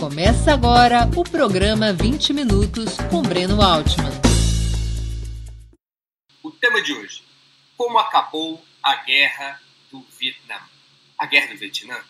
Começa agora o programa 20 Minutos com Breno Altman. O tema de hoje: Como acabou a Guerra do Vietnã? A Guerra do Vietnã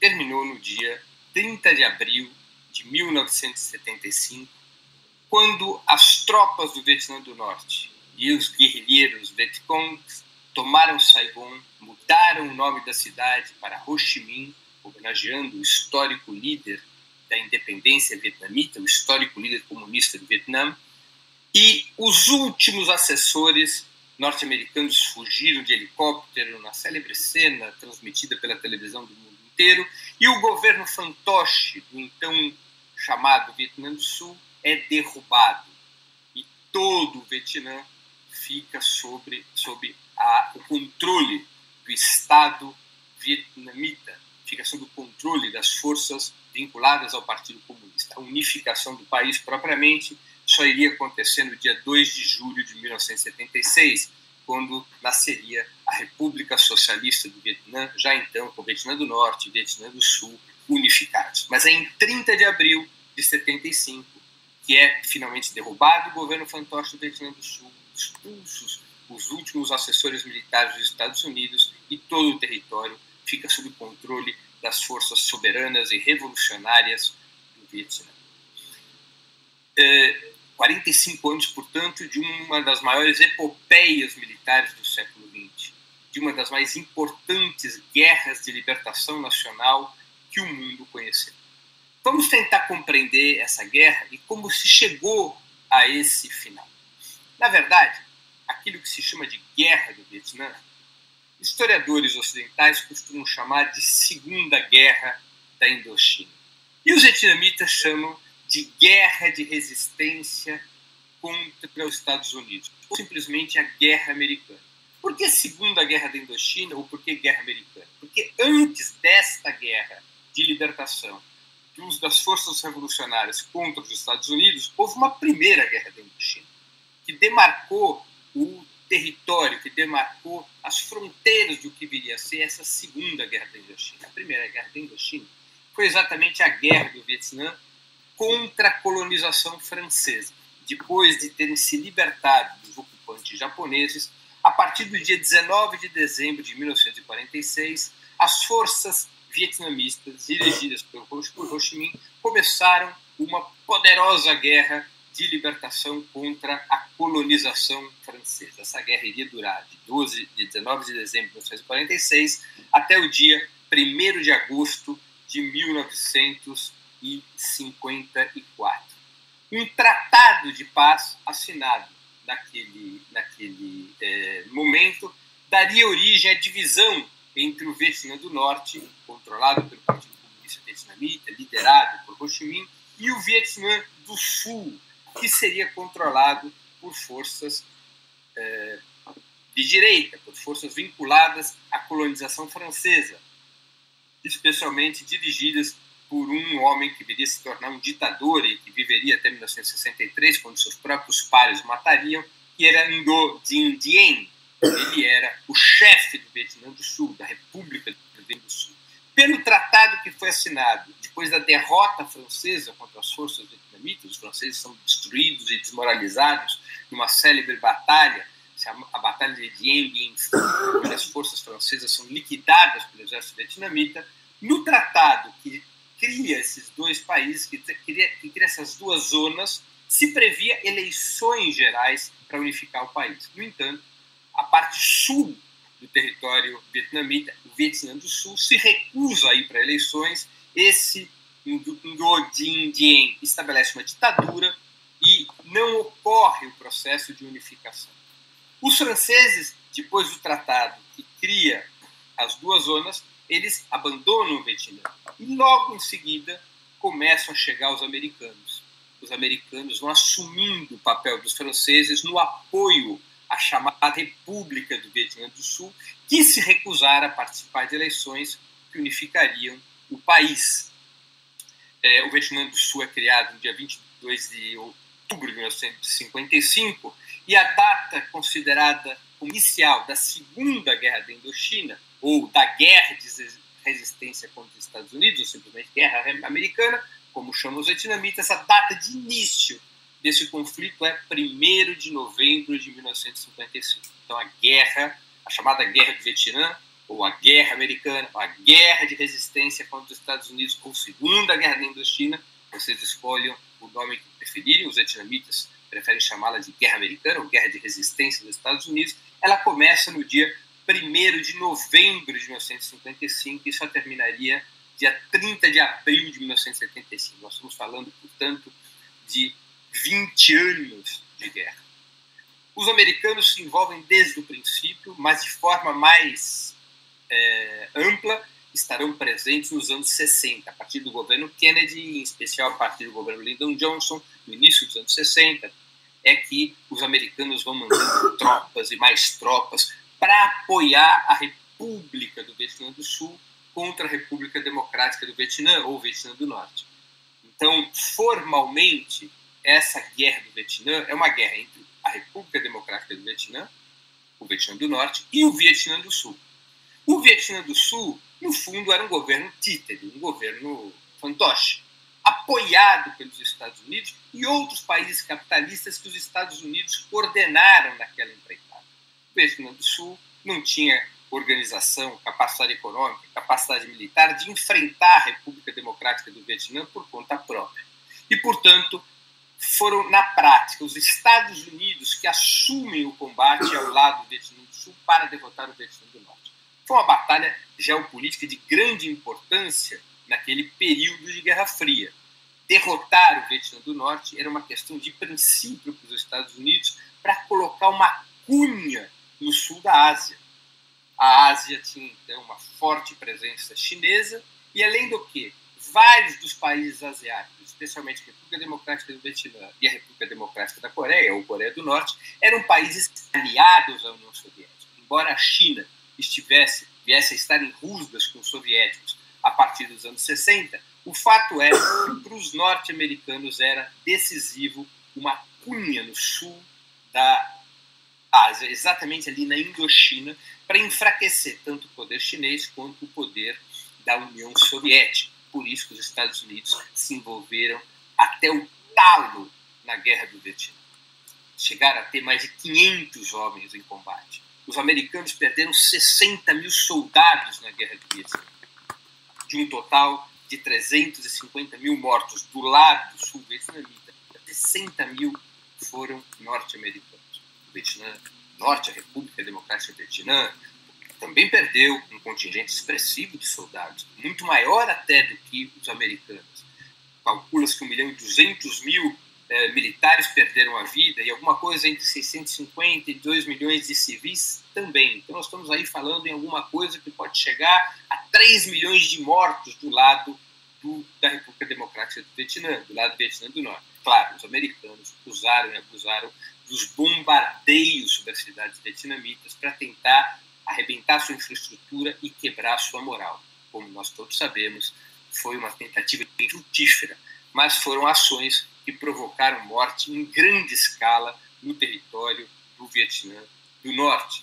terminou no dia 30 de abril de 1975, quando as tropas do Vietnã do Norte e os guerrilheiros Vietcongs tomaram Saigon, mudaram o nome da cidade para Ho Chi Minh, homenageando o histórico líder da independência vietnamita, o histórico líder comunista do Vietnã, e os últimos assessores norte-americanos fugiram de helicóptero na célebre cena transmitida pela televisão do mundo inteiro, e o governo fantoche do então chamado Vietnã do Sul é derrubado. E todo o Vietnã fica sobre, sobre a, o controle do Estado vietnamita, fica sob o controle das forças vinculadas ao Partido Comunista. A unificação do país propriamente só iria acontecer no dia 2 de julho de 1976, quando nasceria a República Socialista do Vietnã, já então com o Vietnã do Norte e Vietnã do Sul unificados. Mas é em 30 de abril de 75 que é finalmente derrubado o governo fantoche do Vietnã do Sul, expulsos os últimos assessores militares dos Estados Unidos e todo o território fica sob controle das forças soberanas e revolucionárias do Vietnã. É, 45 anos, portanto, de uma das maiores epopeias militares do século XX, de uma das mais importantes guerras de libertação nacional que o mundo conheceu. Vamos tentar compreender essa guerra e como se chegou a esse final. Na verdade, aquilo que se chama de Guerra do Vietnã historiadores ocidentais costumam chamar de Segunda Guerra da Indochina. E os vietnamitas chamam de Guerra de Resistência contra os Estados Unidos, ou simplesmente a Guerra Americana. Por que Segunda Guerra da Indochina ou por que Guerra Americana? Porque antes desta guerra de libertação das forças revolucionárias contra os Estados Unidos, houve uma primeira Guerra da Indochina, que demarcou o território que demarcou as fronteiras do que viria a ser essa segunda guerra da Indochina. A primeira guerra da Indochina foi exatamente a guerra do Vietnã contra a colonização francesa, depois de terem se libertado dos ocupantes japoneses. A partir do dia 19 de dezembro de 1946, as forças vietnamistas dirigidas por Ho Chi Minh começaram uma poderosa guerra de libertação contra a colonização francesa. Essa guerra iria durar de, 12, de 19 de dezembro de 1946 até o dia 1 de agosto de 1954. Um tratado de paz assinado naquele, naquele é, momento daria origem à divisão entre o Vietnã do Norte, controlado pelo Partido Comunista Vietnamita, liderado por Ho Chi Minh, e o Vietnã do Sul, que seria controlado por forças é, de direita, por forças vinculadas à colonização francesa, especialmente dirigidas por um homem que viria se tornar um ditador e que viveria até 1963, quando seus próprios pares matariam, que era Ngo Dinh Dien. Ele era o chefe do Vietnã do Sul, da República do Vietnã do Sul. Pelo tratado que foi assinado depois da derrota francesa contra as forças vietnamitas, franceses são destruídos e desmoralizados numa célebre batalha, a Batalha de Dien Bien Phu, onde as forças francesas são liquidadas pelo exército vietnamita. No tratado que cria esses dois países, que cria, que cria essas duas zonas, se previa eleições gerais para unificar o país. No entanto, a parte sul do território vietnamita, o Vietnã do Sul, se recusa a ir para eleições. Esse Dien estabelece uma ditadura e não ocorre o processo de unificação. Os franceses, depois do tratado que cria as duas zonas, eles abandonam o Vietnã e logo em seguida começam a chegar os americanos. Os americanos vão assumindo o papel dos franceses no apoio a chamada República do Vietnã do Sul, que se recusara a participar de eleições que unificariam o país. É, o Vietnã do Sul é criado no dia 22 de outubro de 1955 e a data considerada inicial da Segunda Guerra da Indochina, ou da Guerra de Resistência contra os Estados Unidos, ou simplesmente Guerra Americana, como chamam os vietnamitas, a data de início desse conflito é 1 de novembro de 1955. Então, a guerra, a chamada Guerra do Vietnã, ou a Guerra Americana, a Guerra de Resistência contra os Estados Unidos, ou Segunda Guerra da Indochina, vocês escolham o nome que preferirem, os vietnamitas preferem chamá-la de Guerra Americana ou Guerra de Resistência dos Estados Unidos, ela começa no dia 1 de novembro de 1955 e só terminaria dia 30 de abril de 1975. Nós estamos falando, portanto, de 20 anos de guerra. Os americanos se envolvem desde o princípio, mas de forma mais é, ampla, estarão presentes nos anos 60, a partir do governo Kennedy, em especial a partir do governo Lyndon Johnson, no início dos anos 60, é que os americanos vão mandando tropas e mais tropas para apoiar a República do Vietnã do Sul contra a República Democrática do Vietnã ou Vietnã do Norte. Então, formalmente, essa guerra do Vietnã é uma guerra entre a República Democrática do Vietnã, o Vietnã do Norte e o Vietnã do Sul. O Vietnã do Sul, no fundo, era um governo títere, um governo fantoche, apoiado pelos Estados Unidos e outros países capitalistas que os Estados Unidos coordenaram naquela empreitada. O Vietnã do Sul não tinha organização, capacidade econômica, capacidade militar de enfrentar a República Democrática do Vietnã por conta própria. E, portanto, foram, na prática, os Estados Unidos que assumem o combate ao lado do Vietnã do Sul para derrotar o Vietnã do Norte. Foi uma batalha geopolítica de grande importância naquele período de Guerra Fria. Derrotar o Vietnã do Norte era uma questão de princípio para os Estados Unidos para colocar uma cunha no sul da Ásia. A Ásia tinha, então, uma forte presença chinesa e, além do que, vários dos países asiáticos, especialmente a República Democrática do Vietnã e a República Democrática da Coreia, ou Coreia do Norte, eram países aliados à União Soviética. Embora a China estivesse, viesse a estar em rusgas com os soviéticos a partir dos anos 60, o fato é que para os norte-americanos era decisivo uma cunha no sul da Ásia, exatamente ali na Indochina, para enfraquecer tanto o poder chinês quanto o poder da União Soviética por isso que os Estados Unidos se envolveram até o talo na guerra do Vietnã. Chegaram a ter mais de 500 homens em combate. Os americanos perderam 60 mil soldados na guerra do Vietnã, de um total de 350 mil mortos do lado sul vietnamita. 60 mil foram norte-americanos. O Vietnã Norte, a República Democrática do Vietnã, também perdeu um contingente expressivo de soldados, muito maior até do que os americanos. Calcula-se que 1 milhão e 200 mil eh, militares perderam a vida e alguma coisa entre 650 e 2 milhões de civis também. Então nós estamos aí falando em alguma coisa que pode chegar a 3 milhões de mortos do lado do, da República Democrática do Vietnã, do lado do Vietnã do Norte. Claro, os americanos usaram e abusaram dos bombardeios sobre as cidades vietnamitas para tentar arrebentar sua infraestrutura e quebrar sua moral. Como nós todos sabemos, foi uma tentativa frutífera, mas foram ações que provocaram morte em grande escala no território do Vietnã do Norte.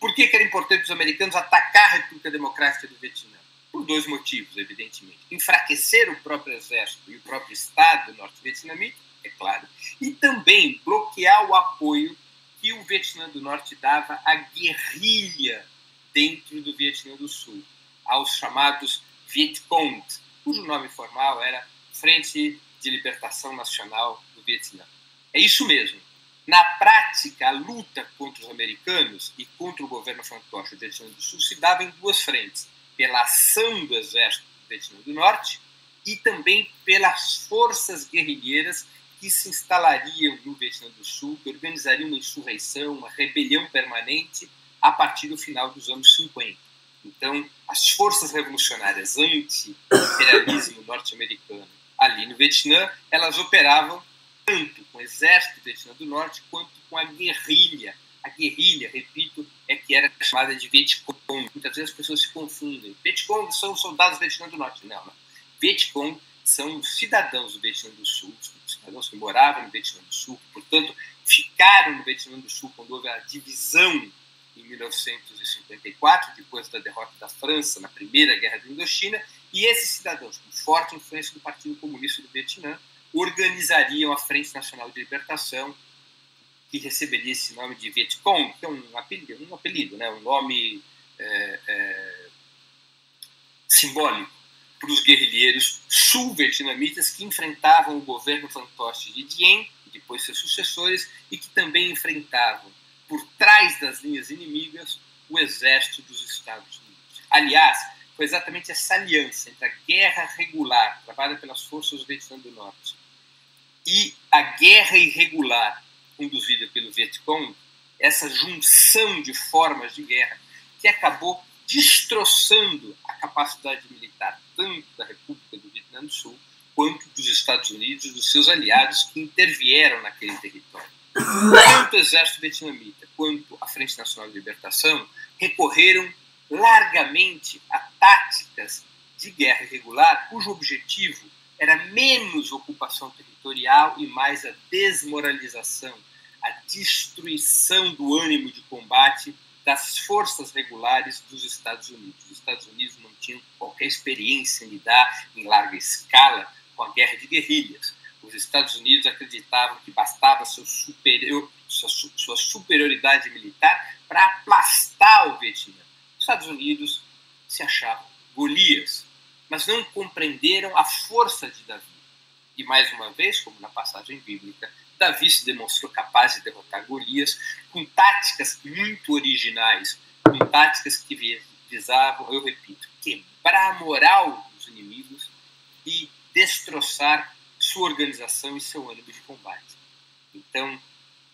Por que, era importante os americanos atacar a República Democrática do Vietnã? Por dois motivos, evidentemente. Enfraquecer o próprio exército e o próprio Estado norte-vietnamita, é claro, e também bloquear o apoio que o Vietnã do Norte dava à guerrilha dentro do Vietnã do Sul, aos chamados Vietcong, cujo nome formal era Frente de Libertação Nacional do Vietnã. É isso mesmo. Na prática, a luta contra os americanos e contra o governo fantoche do Vietnã do Sul se dava em duas frentes: pela ação do exército do Vietnã do Norte e também pelas forças guerrilheiras que se instalariam no Vietnã do Sul, que organizariam uma insurreição, uma rebelião permanente a partir do final dos anos 50. Então, as forças revolucionárias anti-imperialismo norte-americano ali no Vietnã, elas operavam tanto com o exército do Vietnã do Norte quanto com a guerrilha. A guerrilha, repito, é que era chamada de Vietcong. Muitas vezes as pessoas se confundem. Vietcong são soldados do Vietnã do Norte. Não, não. Vietcong são cidadãos do Vietnã do Sul, cidadãos que moravam no Vietnã do Sul, portanto, ficaram no Vietnã do Sul quando houve a divisão em 1954, depois da derrota da França na Primeira Guerra da Indochina, E esses cidadãos, com forte influência do Partido Comunista do Vietnã, organizariam a Frente Nacional de Libertação, que receberia esse nome de Vietcong, que é um apelido, um, apelido, né? um nome é, é, simbólico para os guerrilheiros sul-vietnamitas que enfrentavam o governo fantoche de Dien, e depois seus sucessores, e que também enfrentavam, por trás das linhas inimigas, o exército dos Estados Unidos. Aliás, foi exatamente essa aliança entre a guerra regular, travada pelas forças do Vietnã do Norte, e a guerra irregular conduzida pelo Vietcong, essa junção de formas de guerra que acabou destroçando a capacidade militar tanto da República do Vietnã do Sul quanto dos Estados Unidos e dos seus aliados que intervieram naquele território. Tanto o exército vietnamita quanto a Frente Nacional de Libertação recorreram largamente a táticas de guerra irregular cujo objetivo era menos ocupação territorial e mais a desmoralização, a destruição do ânimo de combate das forças regulares dos Estados Unidos. Os Estados Unidos não tinham qualquer experiência em lidar em larga escala com a guerra de guerrilhas. Os Estados Unidos acreditavam que bastava superior, sua, sua superioridade militar para aplastar o Vietnã. Os Estados Unidos se achavam Golias, mas não compreenderam a força de Davi. E mais uma vez, como na passagem bíblica, Davi se demonstrou capaz de derrotar Golias com táticas muito originais, com táticas que visavam, eu repito, quebrar a moral dos inimigos e destroçar sua organização e seu ânimo de combate. Então,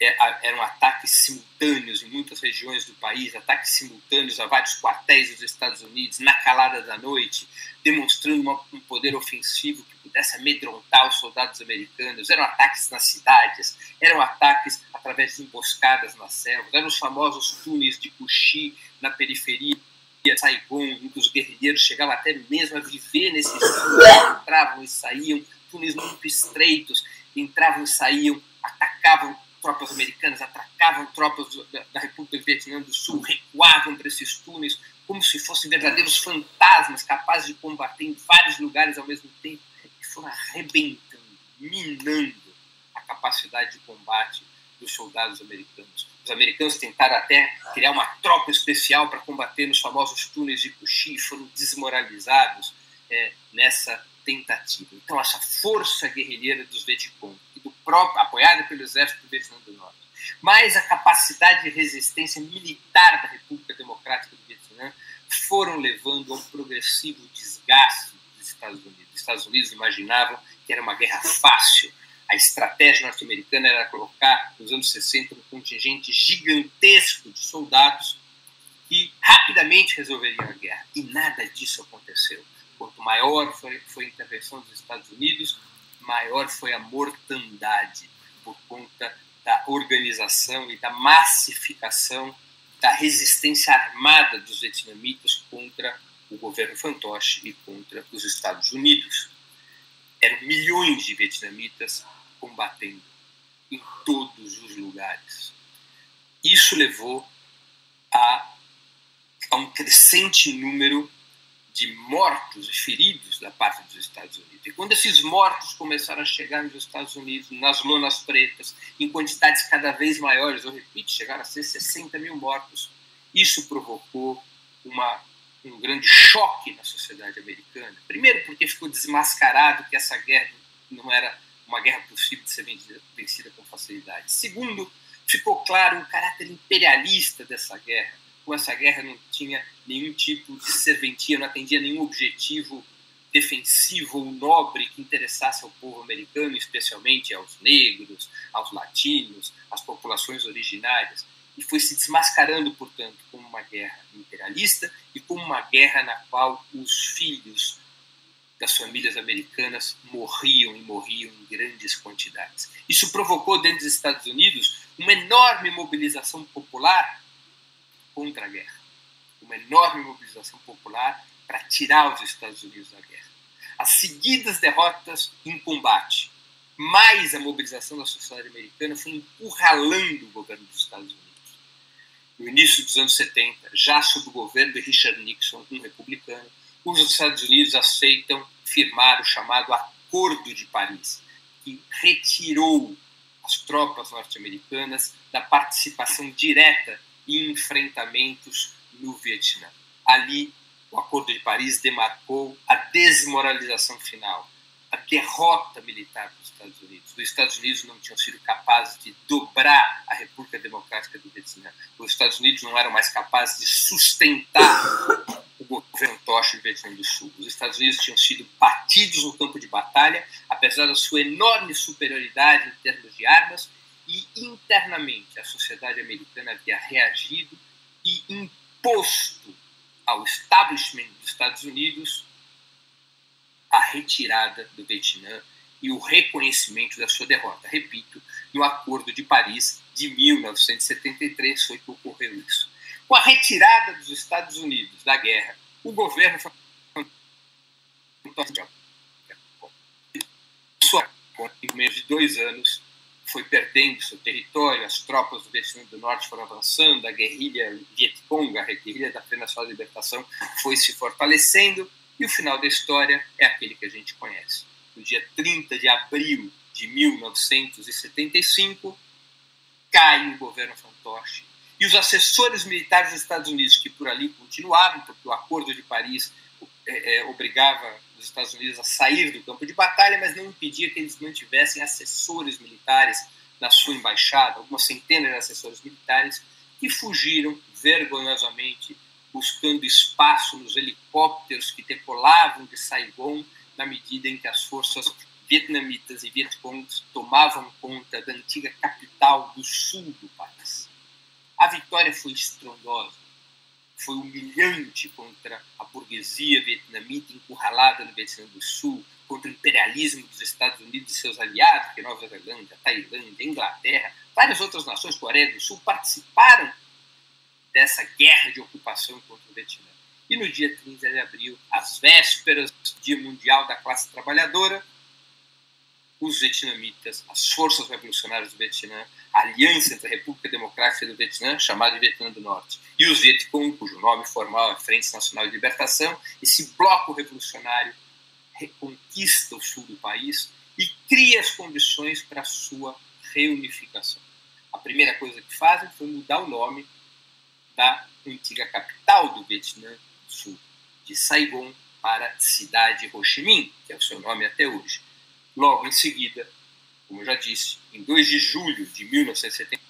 eram ataques simultâneos em muitas regiões do país, ataques simultâneos a vários quartéis dos Estados Unidos, na calada da noite, demonstrando uma, um poder ofensivo que pudesse amedrontar os soldados americanos. Eram ataques nas cidades, eram ataques através de emboscadas nas selvas, eram os famosos túneis de Cuxi na periferia de Saigon, em que os guerrilheiros chegavam até mesmo a viver nesses túneis, entravam e saíam, túneis muito estreitos, entravam e saíam, atacavam tropas americanas atacavam tropas da, da República do Vietnã do Sul, recuavam para esses túneis como se fossem verdadeiros fantasmas capazes de combater em vários lugares ao mesmo tempo e foram arrebentando, minando a capacidade de combate dos soldados americanos. Os americanos tentaram até criar uma tropa especial para combater nos famosos túneis de Cuxi foram desmoralizados é, nessa tentativa. Então, essa força guerrilheira dos Vietcong próprio, apoiada pelo exército do Vietnã do Norte, mais a capacidade de resistência militar da República Democrática do Vietnã foram levando a um progressivo desgaste dos Estados Unidos. Os Estados Unidos imaginavam que era uma guerra fácil. A estratégia norte-americana era colocar, nos anos 60, um contingente gigantesco de soldados que rapidamente resolveriam a guerra. E nada disso aconteceu. Quanto maior foi, foi a intervenção dos Estados Unidos, maior foi a mortandade por conta da organização e da massificação da resistência armada dos vietnamitas contra o governo fantoche e contra os Estados Unidos. Eram milhões de vietnamitas combatendo em todos os lugares. Isso levou a, a um crescente número de mortos e feridos da parte dos Estados Unidos. E quando esses mortos começaram a chegar nos Estados Unidos, nas lonas pretas, em quantidades cada vez maiores, eu repito, chegaram a ser 60 mil mortos, isso provocou uma, um grande choque na sociedade americana. Primeiro, porque ficou desmascarado que essa guerra não era uma guerra possível de ser vencida, vencida com facilidade. Segundo, ficou claro o caráter imperialista dessa guerra essa guerra não tinha nenhum tipo de serventia, não atendia nenhum objetivo defensivo ou nobre que interessasse ao povo americano, especialmente aos negros, aos latinos, às populações originárias. E foi se desmascarando, portanto, como uma guerra imperialista e como uma guerra na qual os filhos das famílias americanas morriam e morriam em grandes quantidades. Isso provocou dentro dos Estados Unidos uma enorme mobilização popular contra a guerra. Uma enorme mobilização popular para tirar os Estados Unidos da guerra. As seguidas derrotas em combate, mais a mobilização da sociedade americana foi encurralando o governo dos Estados Unidos. No início dos anos 70, já sob o governo de Richard Nixon, um republicano, os Estados Unidos aceitam firmar o chamado Acordo de Paris, que retirou as tropas norte-americanas da participação direta em enfrentamentos no Vietnã. Ali, o Acordo de Paris demarcou a desmoralização final, a derrota militar dos Estados Unidos. Os Estados Unidos não tinham sido capazes de dobrar a República Democrática do Vietnã. Os Estados Unidos não eram mais capazes de sustentar o governo Tocha do Vietnã do Sul. Os Estados Unidos tinham sido batidos no campo de batalha, apesar da sua enorme superioridade em termos de armas, e internamente a sociedade americana havia reagido e imposto ao establishment dos Estados Unidos a retirada do Vietnã e o reconhecimento da sua derrota. Repito, no Acordo de Paris de 1973 foi que ocorreu isso. Com a retirada dos Estados Unidos da guerra, o governo em menos de dois anos foi perdendo seu território, as tropas do Vietnã do Norte foram avançando, a guerrilha Vietcong, a guerrilha da Frente Nacional de Libertação, foi se fortalecendo, e o final da história é aquele que a gente conhece. No dia 30 de abril de 1975, cai o governo fantoche e os assessores militares dos Estados Unidos, que por ali continuavam, porque o Acordo de Paris é, é, obrigava os Estados Unidos a sair do campo de batalha, mas não impedia que eles mantivessem assessores militares na sua embaixada, algumas centenas de assessores militares que fugiram vergonhosamente buscando espaço nos helicópteros que decolavam de Saigon na medida em que as forças vietnamitas e vietcongs tomavam conta da antiga capital do sul do país. A vitória foi estrondosa, foi humilhante contra a burguesia vietnamita encurralada no Vietnã do Sul, contra o imperialismo dos Estados Unidos e seus aliados, que Nova Zelândia, Tailândia, Inglaterra, várias outras nações, Coreia do Sul, participaram dessa guerra de ocupação contra o Vietnã. E no dia 30 de abril, às vésperas do Dia Mundial da Classe Trabalhadora, os vietnamitas, as forças revolucionárias do Vietnã, aliança entre a República Democrática do Vietnã, chamada Vietnã do Norte, e os Vietcong, cujo nome formal é Frente Nacional de Libertação, esse bloco revolucionário reconquista o sul do país e cria as condições para a sua reunificação. A primeira coisa que fazem foi mudar o nome da antiga capital do Vietnã do Sul, de Saigon para cidade Ho Chi Minh, que é o seu nome até hoje. Logo em seguida, como eu já disse, em 2 de julho de 1970,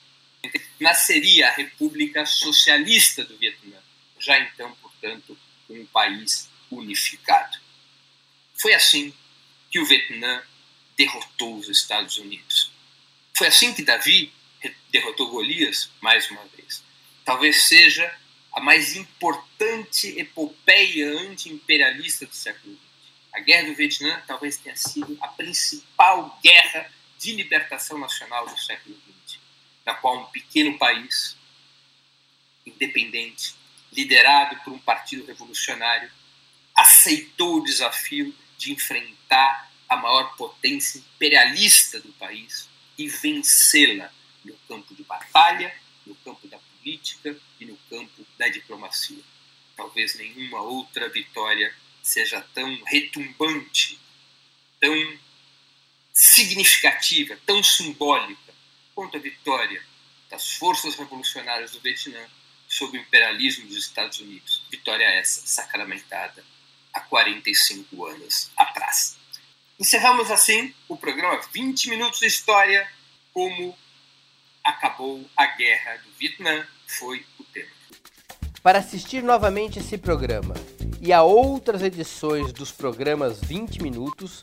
nasceria a República Socialista do Vietnã, já então, portanto, um país unificado. Foi assim que o Vietnã derrotou os Estados Unidos. Foi assim que Davi derrotou Golias, mais uma vez talvez seja a mais importante epopeia anti-imperialista do século XX. A Guerra do Vietnã talvez tenha sido a principal guerra de libertação nacional do século XX, na qual um pequeno país independente, liderado por um partido revolucionário, aceitou o desafio de enfrentar a maior potência imperialista do país e vencê-la no campo de batalha, no campo da política e no campo da diplomacia. Talvez nenhuma outra vitória seja tão retumbante, tão significativa, tão simbólica quanto a vitória das forças revolucionárias do Vietnã sob o imperialismo dos Estados Unidos. Vitória essa sacramentada há 45 anos atrás. Encerramos assim o programa 20 Minutos de História como acabou a guerra do Vietnã, foi o tema. Para assistir novamente esse programa e a outras edições dos programas 20 Minutos,